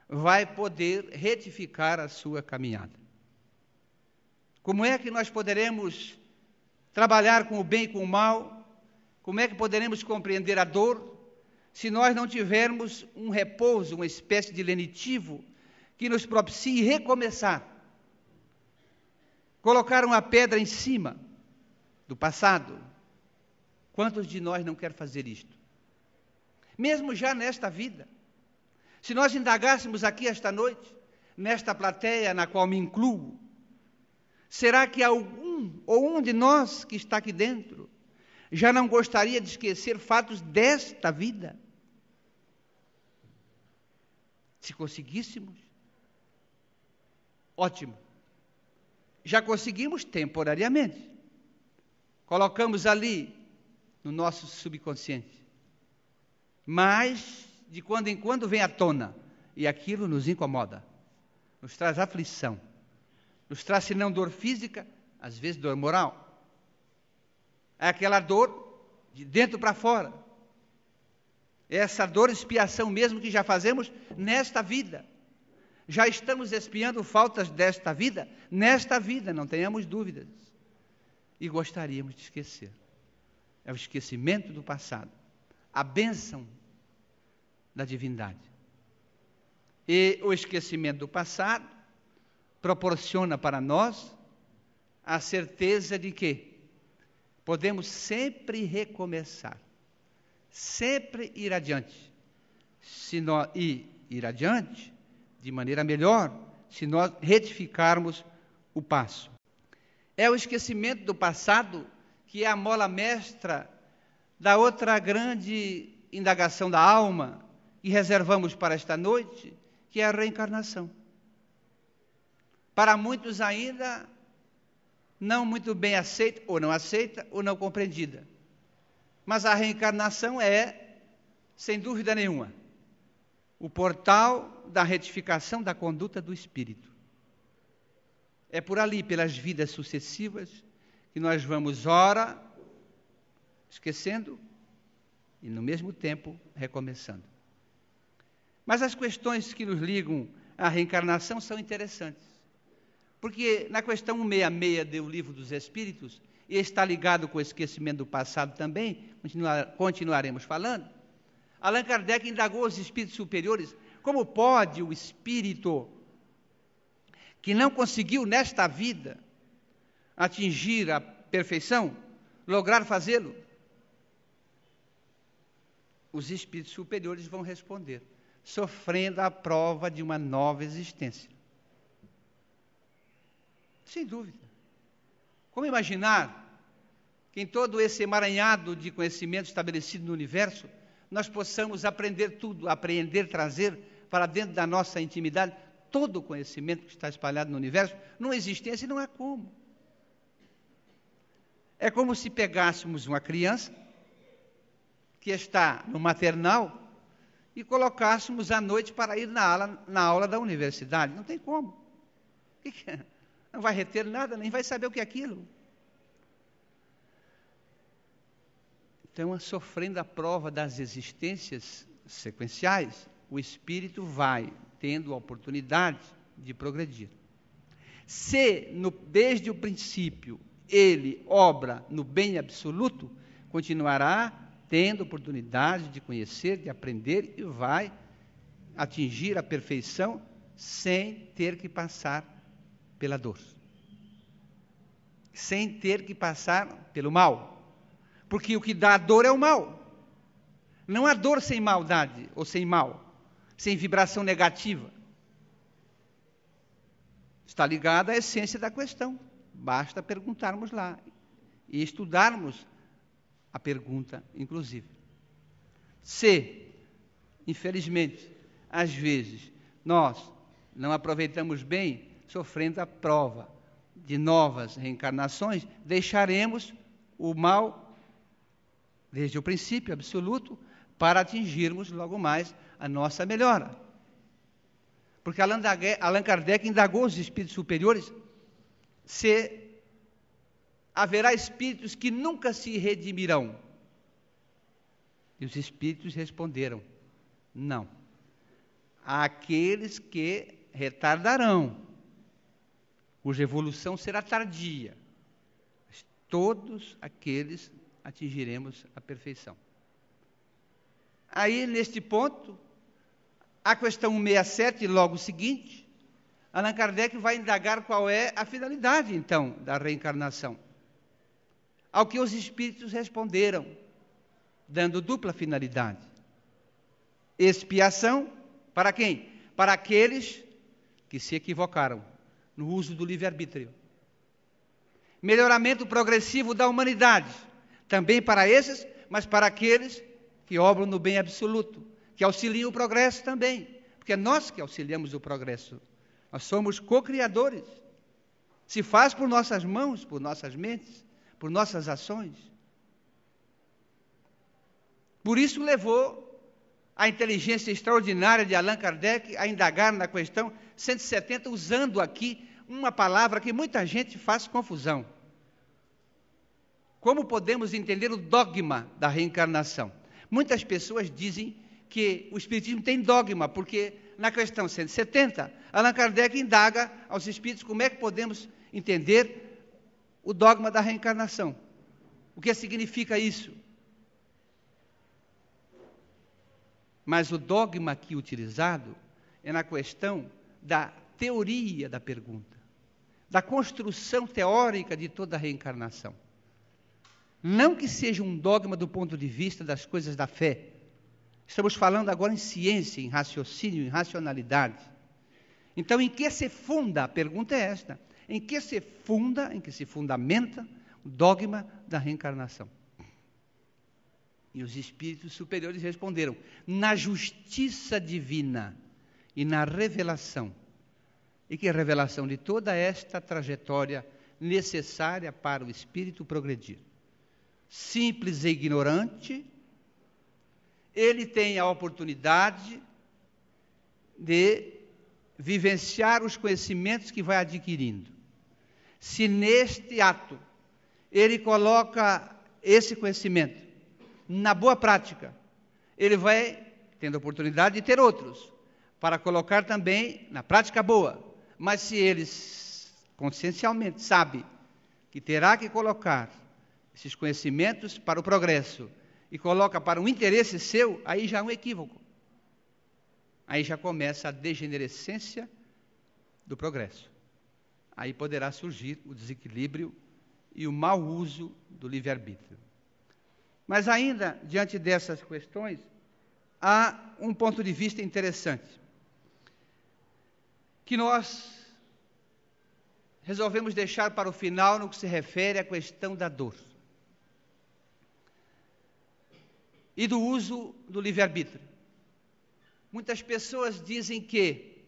vai poder retificar a sua caminhada. Como é que nós poderemos trabalhar com o bem e com o mal? Como é que poderemos compreender a dor se nós não tivermos um repouso, uma espécie de lenitivo que nos propicie recomeçar? Colocar uma pedra em cima do passado. Quantos de nós não quer fazer isto? Mesmo já nesta vida. Se nós indagássemos aqui esta noite, nesta plateia na qual me incluo, será que algum ou um de nós que está aqui dentro já não gostaria de esquecer fatos desta vida? Se conseguíssemos, ótimo. Já conseguimos temporariamente. Colocamos ali no nosso subconsciente. Mas de quando em quando vem à tona e aquilo nos incomoda, nos traz aflição, nos traz, se não dor física, às vezes dor moral. É aquela dor de dentro para fora. É essa dor expiação mesmo que já fazemos nesta vida. Já estamos expiando faltas desta vida, nesta vida, não tenhamos dúvidas. E gostaríamos de esquecer. É o esquecimento do passado. A bênção da divindade. E o esquecimento do passado proporciona para nós a certeza de que podemos sempre recomeçar, sempre ir adiante. Se nós e ir adiante de maneira melhor, se nós retificarmos o passo. É o esquecimento do passado que é a mola mestra da outra grande indagação da alma, e reservamos para esta noite, que é a reencarnação. Para muitos ainda não muito bem aceita, ou não aceita, ou não compreendida. Mas a reencarnação é, sem dúvida nenhuma, o portal da retificação da conduta do espírito. É por ali, pelas vidas sucessivas, que nós vamos, ora, esquecendo e, no mesmo tempo, recomeçando. Mas as questões que nos ligam à reencarnação são interessantes. Porque na questão 166 do Livro dos Espíritos, e está ligado com o esquecimento do passado também, continuar, continuaremos falando, Allan Kardec indagou os espíritos superiores como pode o espírito que não conseguiu nesta vida atingir a perfeição, lograr fazê-lo? Os espíritos superiores vão responder: sofrendo a prova de uma nova existência. Sem dúvida. Como imaginar que em todo esse emaranhado de conhecimento estabelecido no universo, nós possamos aprender tudo, aprender, trazer para dentro da nossa intimidade todo o conhecimento que está espalhado no universo, numa existência e não há como. É como se pegássemos uma criança que está no maternal e colocássemos à noite para ir na aula, na aula da universidade. Não tem como. Não vai reter nada, nem vai saber o que é aquilo. Então, sofrendo a prova das existências sequenciais, o espírito vai tendo a oportunidade de progredir. Se, no, desde o princípio, ele obra no bem absoluto, continuará tendo oportunidade de conhecer, de aprender e vai atingir a perfeição sem ter que passar pela dor. Sem ter que passar pelo mal. Porque o que dá dor é o mal. Não há dor sem maldade ou sem mal, sem vibração negativa. Está ligada à essência da questão. Basta perguntarmos lá e estudarmos a pergunta, inclusive. Se, infelizmente, às vezes, nós não aproveitamos bem, sofrendo a prova de novas reencarnações, deixaremos o mal desde o princípio absoluto para atingirmos logo mais a nossa melhora. Porque Allan Kardec indagou os espíritos superiores se haverá espíritos que nunca se redimirão. E os espíritos responderam: não. Há aqueles que retardarão, cuja evolução será tardia. Mas todos aqueles atingiremos a perfeição. Aí, neste ponto, a questão 167, logo seguinte, Allan Kardec vai indagar qual é a finalidade, então, da reencarnação. Ao que os espíritos responderam, dando dupla finalidade: expiação para quem? Para aqueles que se equivocaram no uso do livre-arbítrio. Melhoramento progressivo da humanidade, também para esses, mas para aqueles que obram no bem absoluto, que auxiliam o progresso também, porque é nós que auxiliamos o progresso. Nós somos co-criadores. Se faz por nossas mãos, por nossas mentes, por nossas ações. Por isso levou a inteligência extraordinária de Allan Kardec a indagar na questão 170, usando aqui uma palavra que muita gente faz confusão. Como podemos entender o dogma da reencarnação? Muitas pessoas dizem que o Espiritismo tem dogma, porque na questão 170, Allan Kardec indaga aos espíritos como é que podemos entender o dogma da reencarnação. O que significa isso? Mas o dogma aqui utilizado é na questão da teoria da pergunta, da construção teórica de toda a reencarnação. Não que seja um dogma do ponto de vista das coisas da fé, Estamos falando agora em ciência, em raciocínio, em racionalidade. Então, em que se funda? A pergunta é esta: em que se funda, em que se fundamenta o dogma da reencarnação? E os espíritos superiores responderam: na justiça divina e na revelação. E que revelação de toda esta trajetória necessária para o espírito progredir. Simples e ignorante, ele tem a oportunidade de vivenciar os conhecimentos que vai adquirindo. Se neste ato ele coloca esse conhecimento na boa prática, ele vai tendo a oportunidade de ter outros, para colocar também na prática boa. Mas se ele consciencialmente sabe que terá que colocar esses conhecimentos para o progresso, e coloca para um interesse seu, aí já é um equívoco. Aí já começa a degenerescência do progresso. Aí poderá surgir o desequilíbrio e o mau uso do livre-arbítrio. Mas ainda, diante dessas questões, há um ponto de vista interessante. Que nós resolvemos deixar para o final no que se refere à questão da dor. e do uso do livre-arbítrio. Muitas pessoas dizem que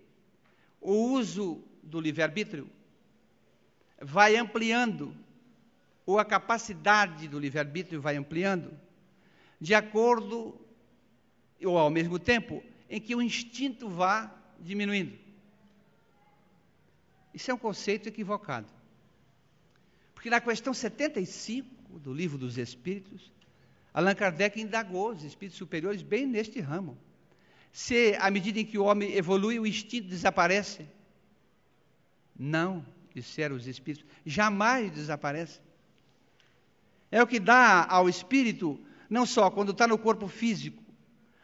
o uso do livre-arbítrio vai ampliando, ou a capacidade do livre-arbítrio vai ampliando, de acordo, ou ao mesmo tempo, em que o instinto vá diminuindo. Isso é um conceito equivocado. Porque na questão 75 do Livro dos Espíritos, Allan Kardec indagou os espíritos superiores bem neste ramo. Se, à medida em que o homem evolui, o instinto desaparece? Não, disseram os espíritos, jamais desaparece. É o que dá ao espírito, não só quando está no corpo físico,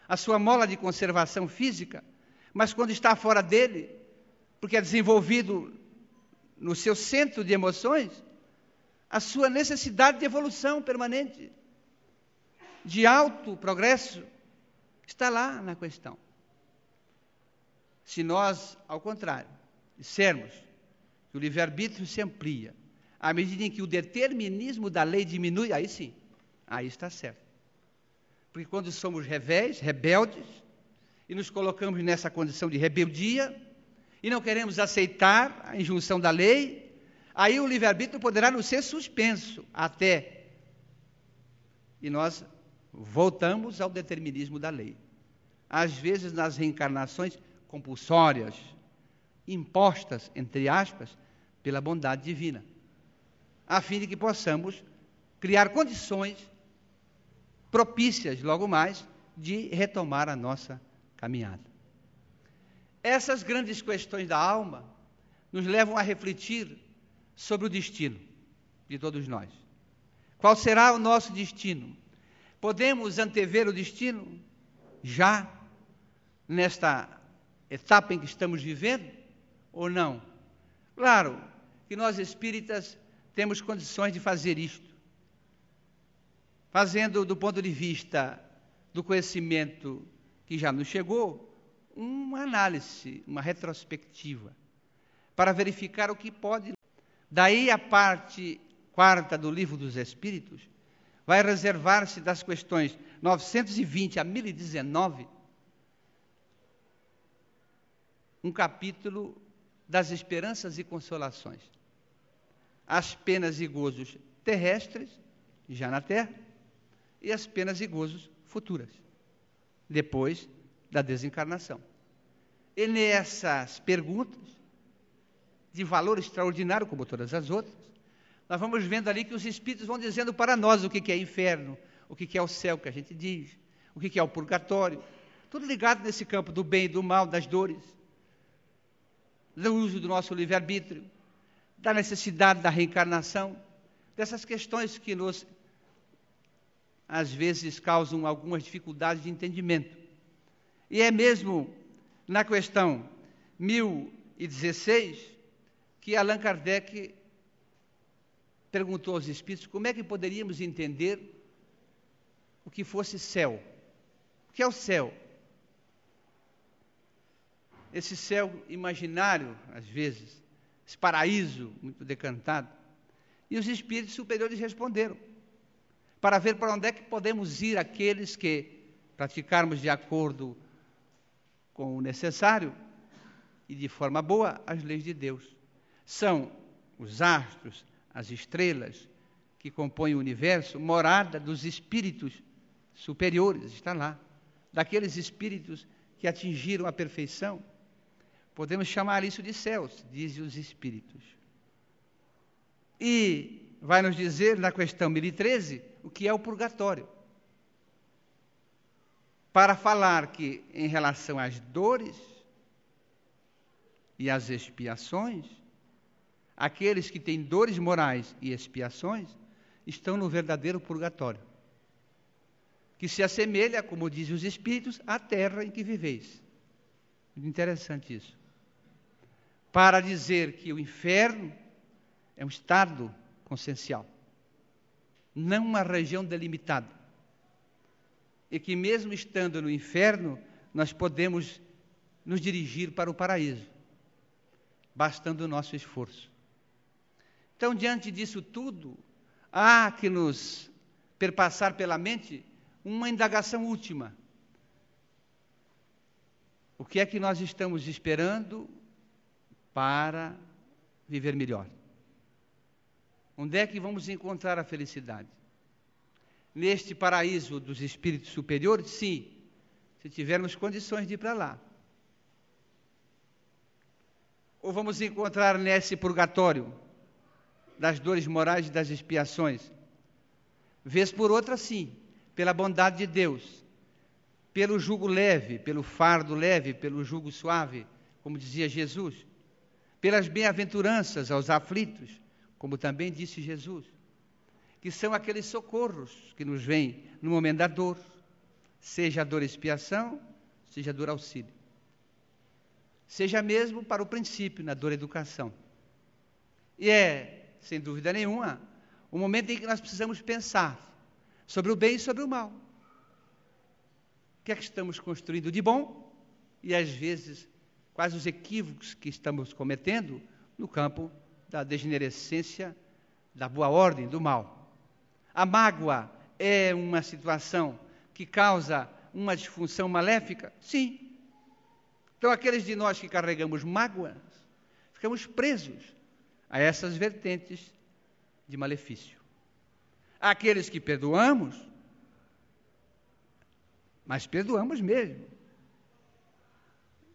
a sua mola de conservação física, mas quando está fora dele, porque é desenvolvido no seu centro de emoções, a sua necessidade de evolução permanente, de alto progresso, está lá na questão. Se nós, ao contrário, dissermos que o livre-arbítrio se amplia, à medida em que o determinismo da lei diminui, aí sim, aí está certo. Porque quando somos revéis, rebeldes, e nos colocamos nessa condição de rebeldia, e não queremos aceitar a injunção da lei, aí o livre-arbítrio poderá nos ser suspenso até. E nós voltamos ao determinismo da lei. Às vezes, nas reencarnações compulsórias, impostas, entre aspas, pela bondade divina, a fim de que possamos criar condições propícias, logo mais, de retomar a nossa caminhada. Essas grandes questões da alma nos levam a refletir sobre o destino de todos nós. Qual será o nosso destino? Podemos antever o destino já nesta etapa em que estamos vivendo ou não? Claro que nós espíritas temos condições de fazer isto. Fazendo do ponto de vista do conhecimento que já nos chegou, uma análise, uma retrospectiva, para verificar o que pode. Daí a parte quarta do Livro dos Espíritos vai reservar-se das questões 920 a 1019 um capítulo das esperanças e consolações. As penas e gozos terrestres, já na terra, e as penas e gozos futuras, depois da desencarnação. E nessas perguntas, de valor extraordinário, como todas as outras, nós vamos vendo ali que os Espíritos vão dizendo para nós o que é inferno, o que é o céu, que a gente diz, o que é o purgatório, tudo ligado nesse campo do bem e do mal, das dores do uso do nosso livre-arbítrio, da necessidade da reencarnação, dessas questões que nos, às vezes, causam algumas dificuldades de entendimento. E é mesmo na questão 1016 que Allan Kardec perguntou aos espíritos como é que poderíamos entender o que fosse céu. O que é o céu? esse céu imaginário, às vezes, esse paraíso muito decantado. E os espíritos superiores responderam, para ver para onde é que podemos ir aqueles que praticarmos de acordo com o necessário e de forma boa as leis de Deus. São os astros, as estrelas que compõem o universo, morada dos espíritos superiores, está lá, daqueles espíritos que atingiram a perfeição Podemos chamar isso de céus, dizem os Espíritos. E vai nos dizer na questão 1013 o que é o purgatório. Para falar que, em relação às dores e às expiações, aqueles que têm dores morais e expiações estão no verdadeiro purgatório, que se assemelha, como dizem os Espíritos, à terra em que viveis. Muito interessante isso para dizer que o inferno é um estado consciencial, não uma região delimitada. E que, mesmo estando no inferno, nós podemos nos dirigir para o paraíso, bastando o nosso esforço. Então, diante disso tudo, há que nos perpassar pela mente uma indagação última. O que é que nós estamos esperando para viver melhor. Onde é que vamos encontrar a felicidade? Neste paraíso dos espíritos superiores? Sim, se tivermos condições de ir para lá. Ou vamos encontrar nesse purgatório das dores morais e das expiações? Vez por outra, sim, pela bondade de Deus, pelo jugo leve, pelo fardo leve, pelo jugo suave, como dizia Jesus, pelas bem-aventuranças aos aflitos, como também disse Jesus, que são aqueles socorros que nos vêm no momento da dor, seja a dor expiação, seja a dor auxílio. Seja mesmo para o princípio, na dor educação. E é, sem dúvida nenhuma, o momento em que nós precisamos pensar sobre o bem e sobre o mal. O que é que estamos construindo de bom e, às vezes, quais os equívocos que estamos cometendo no campo da degenerescência, da boa ordem, do mal. A mágoa é uma situação que causa uma disfunção maléfica? Sim. Então, aqueles de nós que carregamos mágoas, ficamos presos a essas vertentes de malefício. Aqueles que perdoamos, mas perdoamos mesmo,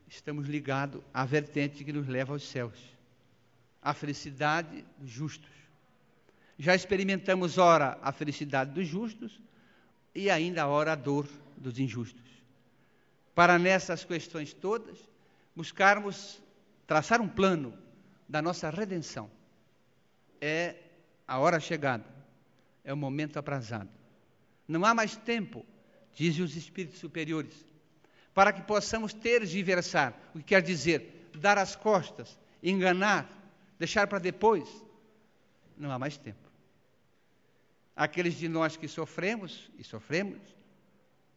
estamos ligados à vertente que nos leva aos céus, à felicidade dos justos. Já experimentamos, ora, a felicidade dos justos e ainda, ora, a dor dos injustos. Para nessas questões todas, buscarmos traçar um plano da nossa redenção. É a hora chegada, é o momento aprazado. Não há mais tempo, dizem os espíritos superiores, para que possamos tergiversar, o que quer dizer dar as costas, enganar, deixar para depois. Não há mais tempo. Aqueles de nós que sofremos, e sofremos,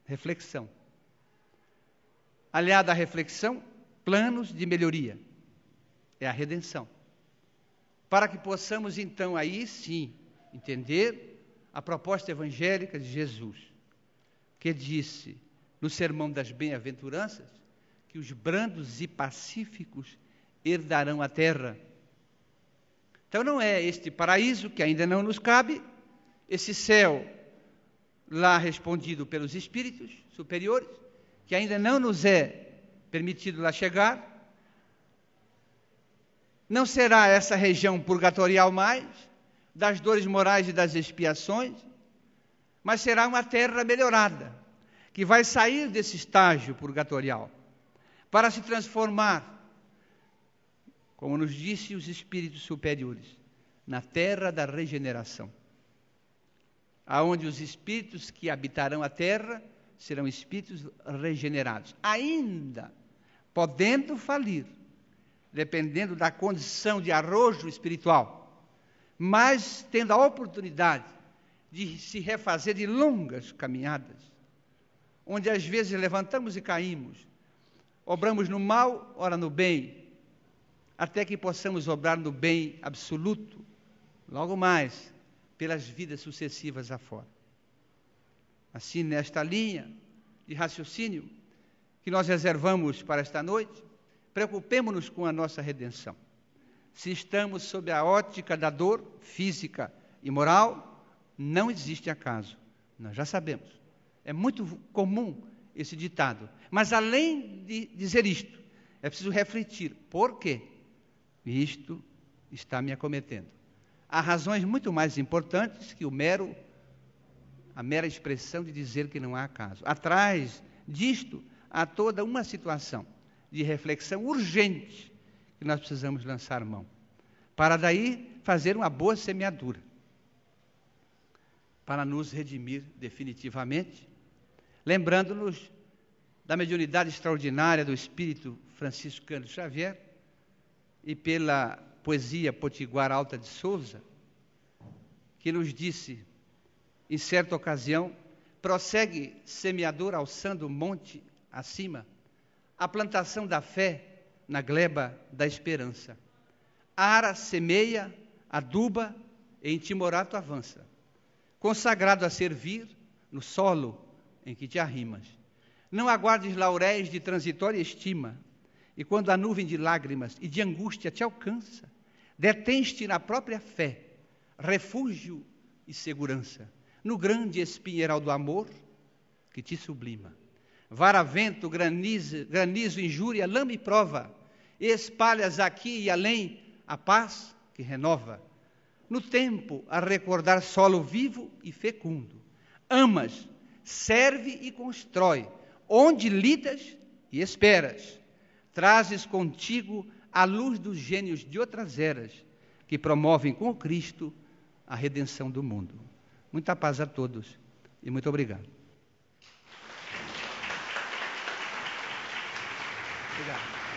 reflexão. Aliada à reflexão, planos de melhoria. É a redenção. Para que possamos então aí sim entender a proposta evangélica de Jesus, que disse no Sermão das Bem-aventuranças que os brandos e pacíficos herdarão a terra. Então não é este paraíso que ainda não nos cabe, esse céu lá respondido pelos espíritos superiores, que ainda não nos é permitido lá chegar. Não será essa região purgatorial mais, das dores morais e das expiações, mas será uma terra melhorada, que vai sair desse estágio purgatorial para se transformar, como nos disse os espíritos superiores, na terra da regeneração. Aonde os espíritos que habitarão a terra serão espíritos regenerados, ainda podendo falir, dependendo da condição de arrojo espiritual, mas tendo a oportunidade de se refazer de longas caminhadas, onde às vezes levantamos e caímos, obramos no mal, ora no bem, até que possamos obrar no bem absoluto, logo mais pelas vidas sucessivas afora. Assim, nesta linha de raciocínio que nós reservamos para esta noite, preocupemos-nos com a nossa redenção. Se estamos sob a ótica da dor física e moral, não existe acaso. Nós já sabemos. É muito comum esse ditado. Mas além de dizer isto, é preciso refletir: por quê? Isto está me acometendo há razões muito mais importantes que o mero a mera expressão de dizer que não há acaso. Atrás disto há toda uma situação de reflexão urgente que nós precisamos lançar mão, para daí fazer uma boa semeadura, para nos redimir definitivamente, lembrando-nos da mediunidade extraordinária do espírito franciscano Xavier e pela poesia potiguar Alta de Souza, que nos disse, em certa ocasião, prossegue semeador alçando o monte acima, a plantação da fé na gleba da esperança. Ara semeia, aduba e em timorato avança, consagrado a servir no solo em que te arrimas. Não aguardes lauréis de transitória estima, e quando a nuvem de lágrimas e de angústia te alcança, detens-te na própria fé, refúgio e segurança, no grande espinheiral do amor que te sublima. Vara, vento, granizo, granizo, injúria, lama e prova, espalhas aqui e além a paz que renova. No tempo, a recordar solo vivo e fecundo. Amas, serve e constrói, onde lidas e esperas. Trazes contigo a luz dos gênios de outras eras, que promovem com Cristo a redenção do mundo. Muita paz a todos e muito obrigado. Obrigado.